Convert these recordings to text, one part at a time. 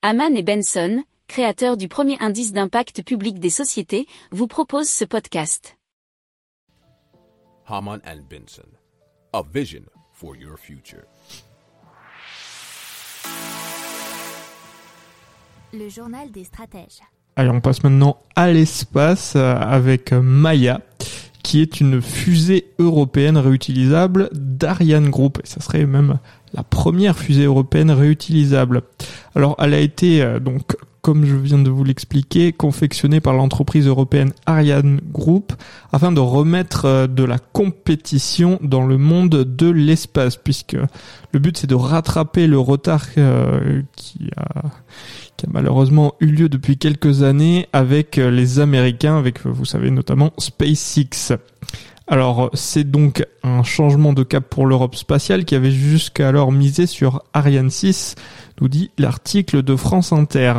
Haman et Benson, créateurs du premier indice d'impact public des sociétés, vous proposent ce podcast. Haman and Benson, a vision for your future. Le journal des stratèges. Allez, on passe maintenant à l'espace euh, avec Maya, qui est une fusée européenne réutilisable d'Ariane Group. Et ça serait même la première fusée européenne réutilisable. Alors, elle a été euh, donc comme je viens de vous l'expliquer, confectionnée par l'entreprise européenne Ariane Group afin de remettre euh, de la compétition dans le monde de l'espace, puisque le but c'est de rattraper le retard euh, qui a qui a malheureusement eu lieu depuis quelques années avec euh, les Américains, avec vous savez notamment SpaceX. Alors c'est donc un changement de cap pour l'Europe spatiale qui avait jusqu'alors misé sur Ariane 6, nous dit l'article de France Inter.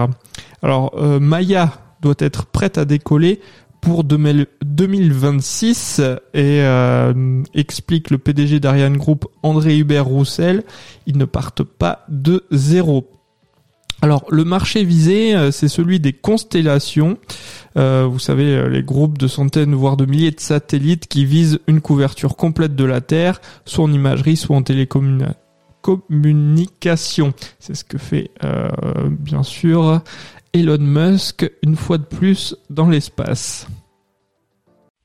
Alors euh, Maya doit être prête à décoller pour 2026 et euh, explique le PDG d'Ariane Group André Hubert Roussel, ils ne partent pas de zéro. Alors le marché visé, euh, c'est celui des constellations. vous savez, les groupes de centaines, voire de milliers de satellites qui visent une couverture complète de la Terre, soit en imagerie, soit en télécommunication. C'est ce que fait bien sûr Elon Musk une fois de plus dans l'espace.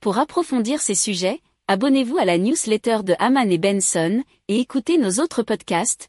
Pour approfondir ces sujets, abonnez-vous à la newsletter de Haman et Benson et écoutez nos autres podcasts